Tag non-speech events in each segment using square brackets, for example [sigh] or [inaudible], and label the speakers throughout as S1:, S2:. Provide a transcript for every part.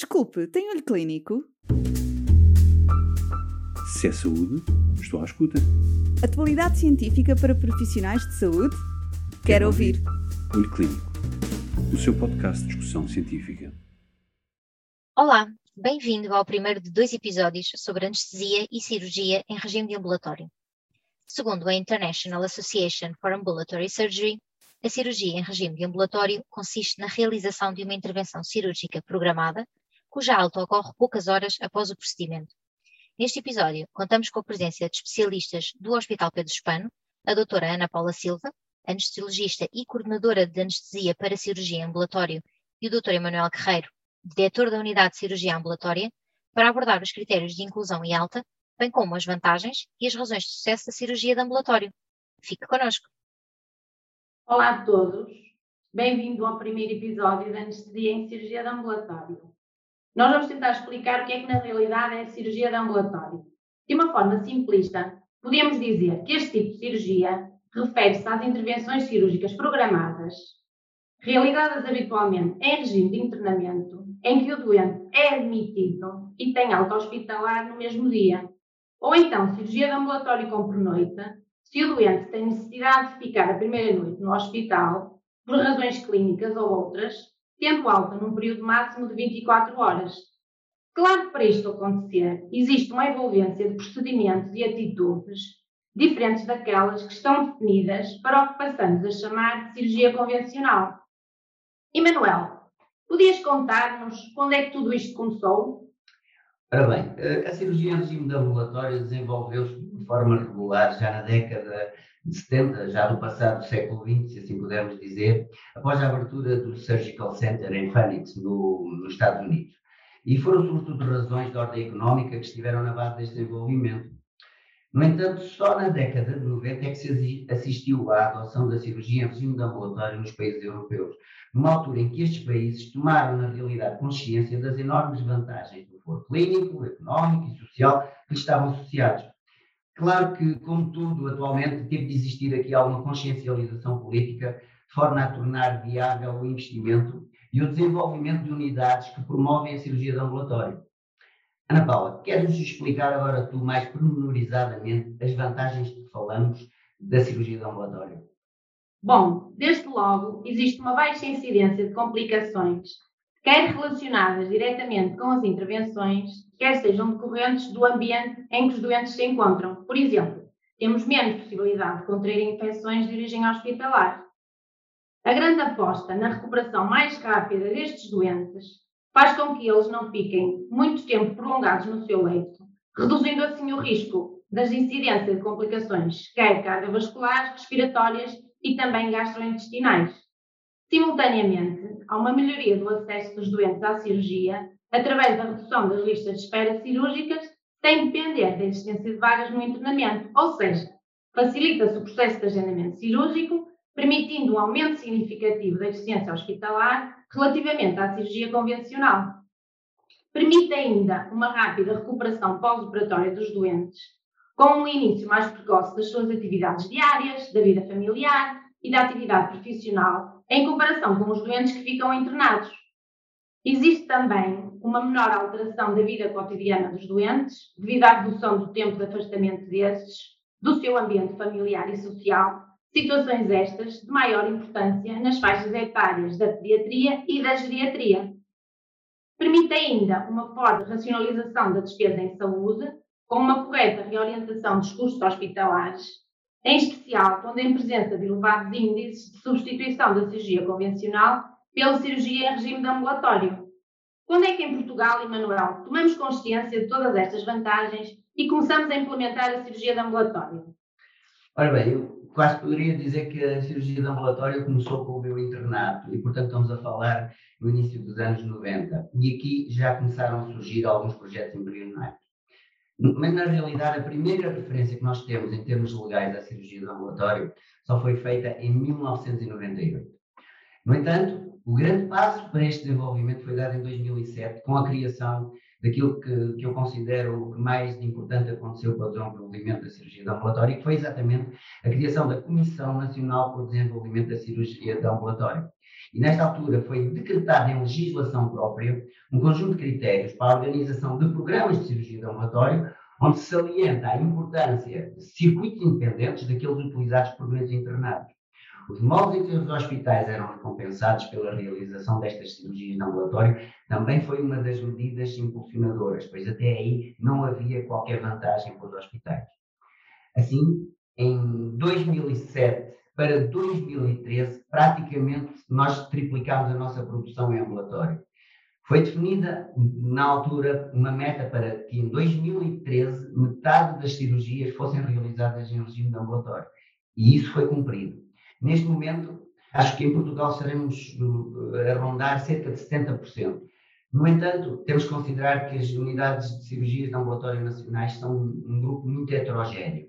S1: Desculpe, tem olho clínico?
S2: Se é saúde, estou à escuta.
S1: Atualidade científica para profissionais de saúde? Quero,
S2: Quero
S1: ouvir.
S2: ouvir. Olho Clínico, o seu podcast de discussão científica.
S3: Olá, bem-vindo ao primeiro de dois episódios sobre anestesia e cirurgia em regime de ambulatório. Segundo a International Association for Ambulatory Surgery, a cirurgia em regime de ambulatório consiste na realização de uma intervenção cirúrgica programada, cuja alta ocorre poucas horas após o procedimento. Neste episódio, contamos com a presença de especialistas do Hospital Pedro Espano, a doutora Ana Paula Silva, anestesiologista e coordenadora de anestesia para cirurgia em ambulatório, e o Dr. Emanuel Guerreiro, diretor da Unidade de Cirurgia Ambulatória, para abordar os critérios de inclusão e alta, bem como as vantagens e as razões de sucesso da cirurgia de ambulatório. Fique connosco.
S4: Olá a todos, bem-vindo ao primeiro episódio da anestesia em cirurgia de ambulatório. Nós vamos tentar explicar o que é que na realidade é a cirurgia de ambulatório. De uma forma simplista, podemos dizer que este tipo de cirurgia refere-se às intervenções cirúrgicas programadas, realizadas habitualmente em regime de internamento, em que o doente é admitido e tem alta hospitalar no mesmo dia. Ou então, cirurgia de ambulatório com pernoite, se o doente tem necessidade de ficar a primeira noite no hospital, por razões clínicas ou outras, tendo alta num período máximo de 24 horas. Claro que para isto acontecer, existe uma envolvência de procedimentos e atitudes diferentes daquelas que estão definidas para o que passamos a chamar de cirurgia convencional. Emanuel, podias contar-nos quando é que tudo isto começou?
S5: Ora bem, eh, a cirurgia em regime de ambulatório desenvolveu-se de forma regular já na década 70, já do passado século XX, se assim pudermos dizer, após a abertura do Surgical Center em Phoenix, no, nos Estados Unidos. E foram sobretudo razões de ordem económica que estiveram na base deste desenvolvimento. No entanto, só na década de 90 é que se assistiu à adoção da cirurgia em regime de ambulatório nos países europeus, numa altura em que estes países tomaram, na realidade, consciência das enormes vantagens do foro clínico, económico e social que lhes estavam associados. Claro que, como tudo atualmente, teve de existir aqui alguma consciencialização política de forma a tornar viável o investimento e o desenvolvimento de unidades que promovem a cirurgia de ambulatório. Ana Paula, queres-nos explicar agora tu mais pormenorizadamente as vantagens que falamos da cirurgia de ambulatório?
S4: Bom, desde logo, existe uma baixa incidência de complicações, quer relacionadas diretamente com as intervenções, quer sejam decorrentes do ambiente em que os doentes se encontram. Por exemplo, temos menos possibilidade de contrair infecções de origem hospitalar. A grande aposta na recuperação mais rápida destes doentes faz com que eles não fiquem muito tempo prolongados no seu leito, reduzindo assim o risco das incidências de complicações, quer cardiovasculares, respiratórias e também gastrointestinais. Simultaneamente, há uma melhoria do acesso dos doentes à cirurgia através da redução das listas de espera cirúrgicas sem depender da existência de vagas no internamento, ou seja, facilita-se o processo de agendamento cirúrgico, permitindo um aumento significativo da eficiência hospitalar relativamente à cirurgia convencional. Permite ainda uma rápida recuperação pós-operatória dos doentes, com um início mais precoce das suas atividades diárias, da vida familiar e da atividade profissional, em comparação com os doentes que ficam internados. Existe também uma menor alteração da vida cotidiana dos doentes, devido à redução do tempo de afastamento destes, do seu ambiente familiar e social, situações estas de maior importância nas faixas etárias da pediatria e da geriatria. Permite ainda uma forte racionalização da despesa em saúde, com uma correta reorientação dos custos hospitalares, em especial quando em presença de elevados índices de substituição da cirurgia convencional pela cirurgia em regime de ambulatório. Quando é que em Portugal, Emanuel, tomamos consciência de todas estas vantagens e começamos a implementar a cirurgia de ambulatório?
S5: Ora bem, eu quase poderia dizer que a cirurgia de ambulatório começou com o meu internato e, portanto, estamos a falar no início dos anos 90. E aqui já começaram a surgir alguns projetos embrionários. Mas, na realidade, a primeira referência que nós temos em termos legais à cirurgia de ambulatório só foi feita em 1998. No entanto, o grande passo para este desenvolvimento foi dado em 2007, com a criação daquilo que, que eu considero o que mais importante aconteceu para o desenvolvimento da cirurgia de ambulatório, que foi exatamente a criação da Comissão Nacional para o Desenvolvimento da Cirurgia de Ambulatório. E nesta altura foi decretado em legislação própria um conjunto de critérios para a organização de programas de cirurgia de ambulatório, onde se salienta a importância de circuitos independentes daqueles utilizados por doentes internados. Os modos em que os hospitais eram recompensados pela realização destas cirurgias de ambulatório também foi uma das medidas impulsionadoras, pois até aí não havia qualquer vantagem para os hospitais. Assim, em 2007 para 2013, praticamente nós triplicámos a nossa produção em ambulatório. Foi definida, na altura, uma meta para que em 2013 metade das cirurgias fossem realizadas em regime de ambulatório. E isso foi cumprido. Neste momento, acho que em Portugal seremos eh, a rondar cerca de 70%. No entanto, temos que considerar que as unidades de cirurgias de ambulatório nacionais são um grupo muito heterogéneo.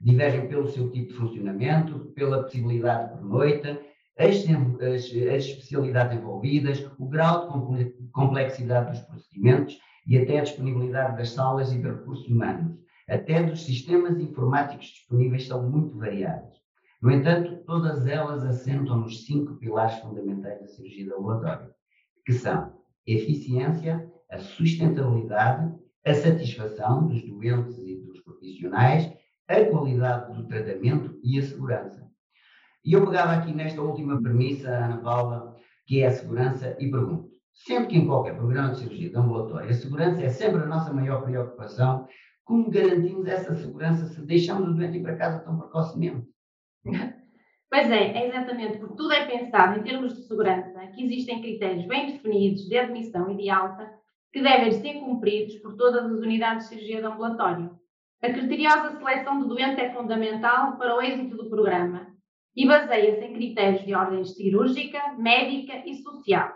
S5: Divergem pelo seu tipo de funcionamento, pela possibilidade por noite, as, as, as especialidades envolvidas, o grau de complexidade dos procedimentos e até a disponibilidade das salas e de recursos humanos. Até dos sistemas informáticos disponíveis são muito variados. No entanto, todas elas assentam nos cinco pilares fundamentais da cirurgia de ambulatório, que são a eficiência, a sustentabilidade, a satisfação dos doentes e dos profissionais, a qualidade do tratamento e a segurança. E eu pegava aqui nesta última premissa, Ana Paula, que é a segurança, e pergunto: sempre que em qualquer programa de cirurgia de ambulatório a segurança é sempre a nossa maior preocupação, como garantimos essa segurança se deixamos o doente ir para casa tão precocemente? [laughs]
S4: Pois é, é exatamente porque tudo é pensado em termos de segurança, que existem critérios bem definidos de admissão e de alta que devem ser cumpridos por todas as unidades de cirurgia de ambulatório. A criteriosa seleção do doente é fundamental para o êxito do programa e baseia-se em critérios de ordem cirúrgica, médica e social.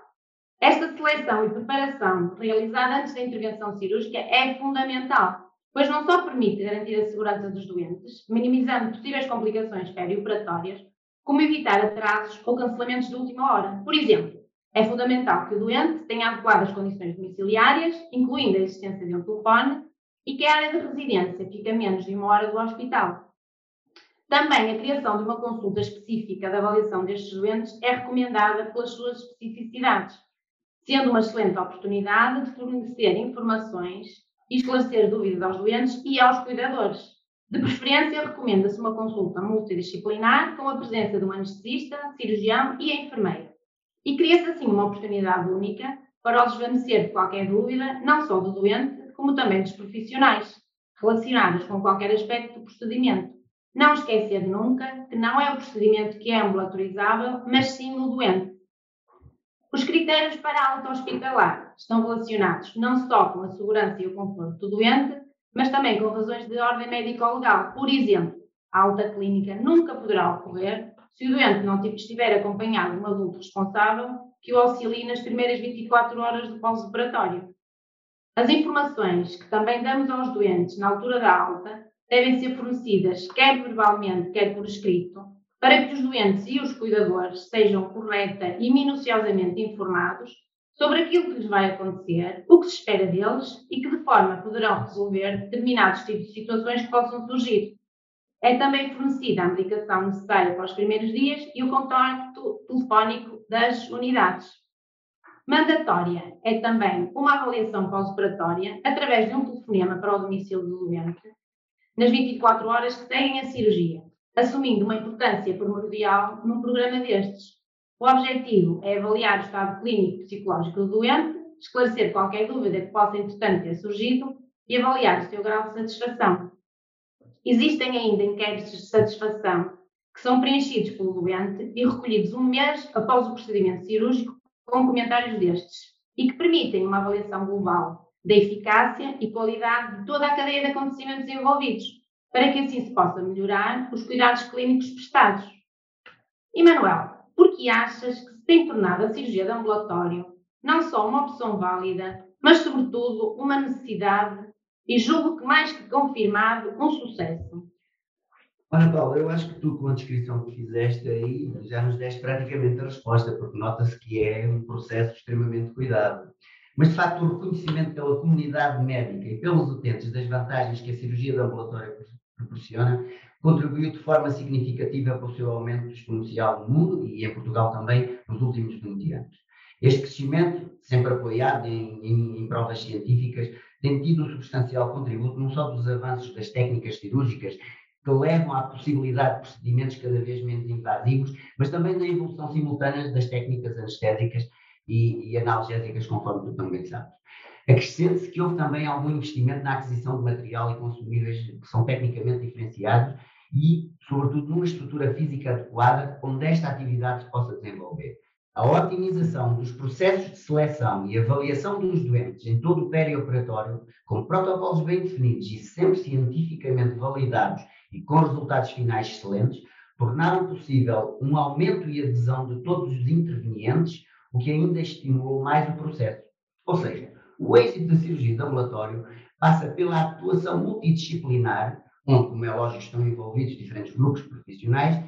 S4: Esta seleção e preparação realizada antes da intervenção cirúrgica é fundamental pois não só permite garantir a segurança dos doentes, minimizando possíveis complicações perioperatórias, como evitar atrasos ou cancelamentos de última hora. Por exemplo, é fundamental que o doente tenha adequadas condições domiciliárias, incluindo a existência de um telefone, e que a área de residência fique a menos de uma hora do hospital. Também a criação de uma consulta específica de avaliação destes doentes é recomendada pelas suas especificidades, sendo uma excelente oportunidade de fornecer informações e esclarecer dúvidas aos doentes e aos cuidadores. De preferência, recomenda-se uma consulta multidisciplinar com a presença de um anestesista, cirurgião e enfermeiro. E cria-se assim uma oportunidade única para o desvanecer de qualquer dúvida, não só do doente, como também dos profissionais, relacionadas com qualquer aspecto do procedimento. Não esquecer nunca que não é o procedimento que é ambulatorizável, mas sim o doente. Os critérios para a alta hospitalar estão relacionados não só com a segurança e o conforto do doente, mas também com razões de ordem médico-legal. Por exemplo, a alta clínica nunca poderá ocorrer se o doente não estiver acompanhado de um adulto responsável que o auxilie nas primeiras 24 horas do pós-operatório. As informações que também damos aos doentes na altura da alta devem ser fornecidas quer verbalmente, quer por escrito, para que os doentes e os cuidadores sejam correta e minuciosamente informados sobre aquilo que lhes vai acontecer, o que se espera deles e que de forma poderão resolver determinados tipos de situações que possam surgir. É também fornecida a medicação necessária para os primeiros dias e o contacto telefónico das unidades. Mandatória é também uma avaliação pós-operatória através de um telefonema para o domicílio do doente nas 24 horas que seguem a cirurgia assumindo uma importância primordial num programa destes. O objetivo é avaliar o estado clínico psicológico do doente, esclarecer qualquer dúvida que possa, entretanto, ter surgido e avaliar o seu grau de satisfação. Existem ainda inquéritos de satisfação que são preenchidos pelo doente e recolhidos um mês após o procedimento cirúrgico com comentários destes e que permitem uma avaliação global da eficácia e qualidade de toda a cadeia de acontecimentos envolvidos, para que assim se possa melhorar os cuidados clínicos prestados. Emanuel, por que achas que se tem tornado a cirurgia de ambulatório não só uma opção válida, mas sobretudo uma necessidade e julgo que mais que confirmado, um sucesso?
S5: Ana Paula, eu acho que tu, com a descrição que fizeste aí, já nos deste praticamente a resposta, porque nota-se que é um processo extremamente cuidado. Mas, de facto, o reconhecimento pela comunidade médica e pelos utentes das vantagens que a cirurgia de ambulatório proporciona, contribuiu de forma significativa para o seu aumento exponencial no mundo e em Portugal também nos últimos 20 anos. Este crescimento, sempre apoiado em, em, em provas científicas, tem tido um substancial contributo não só dos avanços das técnicas cirúrgicas que levam à possibilidade de procedimentos cada vez menos invasivos, mas também na evolução simultânea das técnicas anestésicas e, e analgésicas, conforme tu também sabes. Acrescente-se que houve também algum investimento na aquisição de material e consumíveis que são tecnicamente diferenciados e, sobretudo, numa estrutura física adequada onde esta atividade se possa desenvolver. A otimização dos processos de seleção e avaliação dos doentes em todo o perioperatório, com protocolos bem definidos e sempre cientificamente validados e com resultados finais excelentes, tornaram possível um aumento e adesão de todos os intervenientes, o que ainda estimulou mais o processo. Ou seja, o êxito da cirurgia de ambulatório passa pela atuação multidisciplinar, onde, como é lógico, estão envolvidos diferentes grupos profissionais,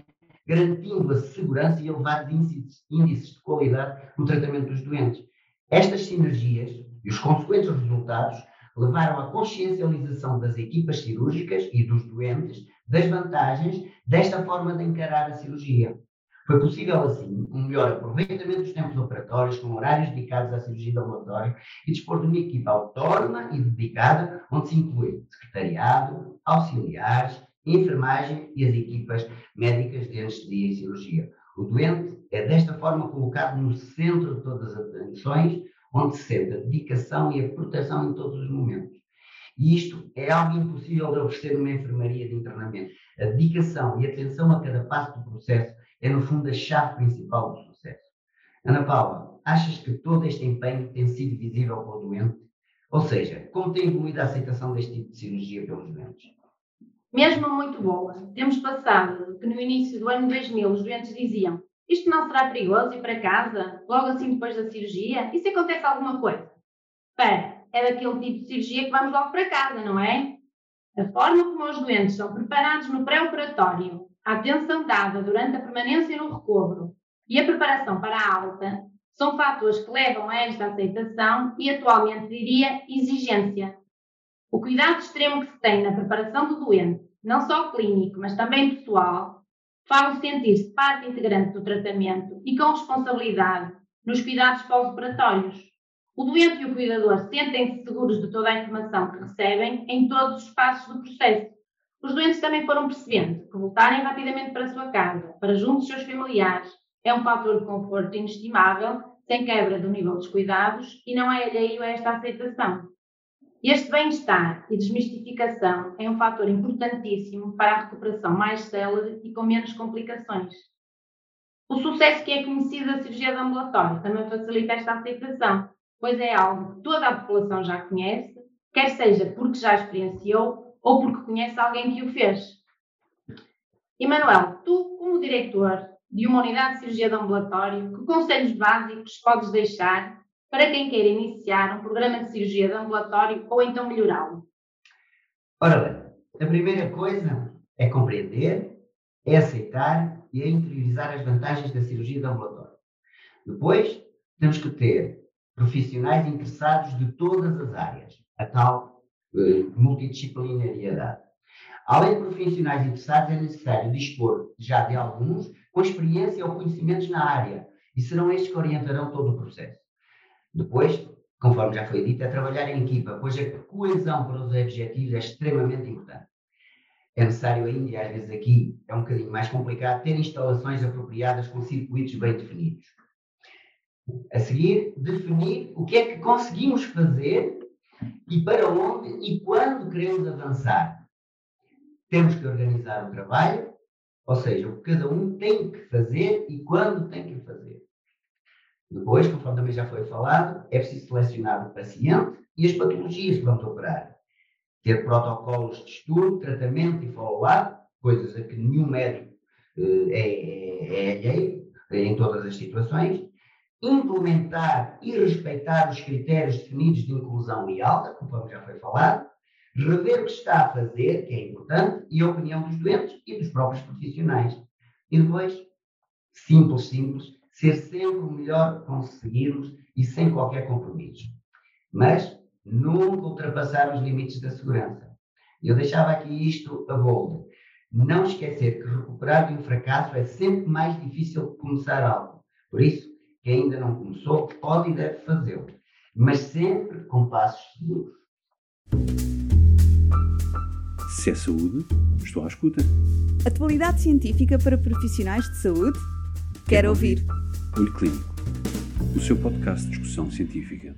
S5: garantindo a segurança e elevados índices, índices de qualidade no tratamento dos doentes. Estas sinergias e os consequentes resultados levaram à consciencialização das equipas cirúrgicas e dos doentes das vantagens desta forma de encarar a cirurgia. Foi possível, assim, um melhor aproveitamento dos tempos operatórios, com horários dedicados à cirurgia ambulatório e dispor de uma equipa autónoma e dedicada, onde se inclui secretariado, auxiliares, enfermagem e as equipas médicas de anestesia e cirurgia. O doente é desta forma colocado no centro de todas as atenções, onde se sente a dedicação e a proteção em todos os momentos. E isto é algo impossível de oferecer numa enfermaria de internamento. A dedicação e atenção a cada passo do processo é, no fundo, a chave principal do sucesso. Ana Paula, achas que todo este empenho tem sido visível para o doente? Ou seja, como tem evoluído a aceitação deste tipo de cirurgia pelos doentes?
S4: Mesmo muito boa. Temos passado que no início do ano 2000 os doentes diziam isto não será perigoso ir para casa logo assim depois da cirurgia? E se acontece alguma coisa? Espera, é daquele tipo de cirurgia que vamos logo para casa, não é? A forma como os doentes são preparados no pré-operatório, a atenção dada durante a permanência no recobro e a preparação para a alta são fatores que levam a esta aceitação e, atualmente, diria, exigência. O cuidado extremo que se tem na preparação do doente, não só clínico, mas também pessoal, faz-o sentir-se parte integrante do tratamento e com responsabilidade nos cuidados pós-operatórios. O doente e o cuidador sentem-se seguros de toda a informação que recebem em todos os passos do processo. Os doentes também foram percebendo que voltarem rapidamente para a sua casa, para junto dos seus familiares, é um fator de conforto inestimável, sem quebra do nível dos cuidados e não é alheio a esta aceitação. Este bem-estar e desmistificação é um fator importantíssimo para a recuperação mais célere e com menos complicações. O sucesso que é conhecido da cirurgia de ambulatório também facilita esta aceitação, pois é algo que toda a população já conhece, quer seja porque já experienciou ou porque conhece alguém que o fez. Emanuel, tu, como diretor de uma unidade de cirurgia de ambulatório, que conselhos básicos podes deixar para quem queira iniciar um programa de cirurgia de ambulatório ou então melhorá-lo?
S5: Ora bem, a primeira coisa é compreender, é aceitar e é interiorizar as vantagens da cirurgia de ambulatório. Depois, temos que ter profissionais interessados de todas as áreas, a tal multidisciplinariedade. Além de profissionais interessados, é necessário dispor já de alguns com experiência ou conhecimentos na área, e serão estes que orientarão todo o processo. Depois, conforme já foi dito, é trabalhar em equipa, pois a coesão para os objetivos é extremamente importante. É necessário ainda, e às vezes aqui é um bocadinho mais complicado, ter instalações apropriadas com circuitos bem definidos. A seguir, definir o que é que conseguimos fazer e para onde e quando queremos avançar. Temos que organizar o trabalho, ou seja, o que cada um tem que fazer e quando tem que fazer. Depois, conforme também já foi falado, é preciso selecionar o paciente e as patologias que vamos operar. Ter protocolos de estudo, tratamento e follow-up, coisas a que nenhum médico uh, é, alheio é em todas as situações. Implementar e respeitar os critérios definidos de inclusão e alta, conforme já foi falado. Rever o que está a fazer, que é importante, e a opinião dos doentes e dos próprios profissionais. E depois, simples, simples, ser sempre o melhor conseguirmos e sem qualquer compromisso. Mas nunca ultrapassar os limites da segurança. Eu deixava aqui isto a bold. Não esquecer que recuperar de um fracasso é sempre mais difícil que começar algo. Por isso, quem ainda não começou pode e deve fazê-lo, mas sempre com passos seguros.
S2: Se é saúde, estou à escuta.
S1: Atualidade científica para profissionais de saúde? Quero ouvir.
S2: Olho Clínico, o seu podcast de discussão científica.